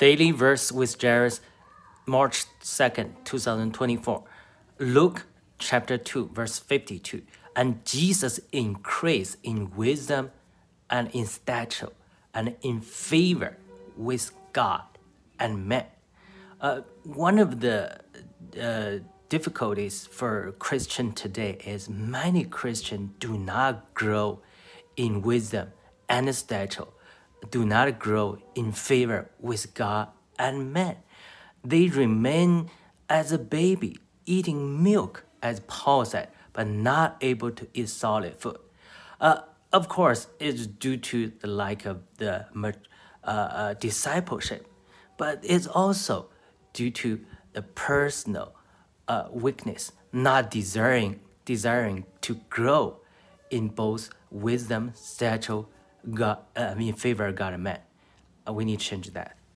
Daily Verse with Jairus, March 2nd, 2024. Luke chapter 2, verse 52. And Jesus increased in wisdom and in stature and in favor with God and men. Uh, one of the uh, difficulties for Christian today is many Christians do not grow in wisdom and stature do not grow in favor with God and man. They remain as a baby, eating milk, as Paul said, but not able to eat solid food. Uh, of course, it's due to the lack of the uh, uh, discipleship, but it's also due to the personal uh, weakness, not desiring desiring to grow in both wisdom, stature, God, uh, I mean, favor God and man. Uh, we need to change that.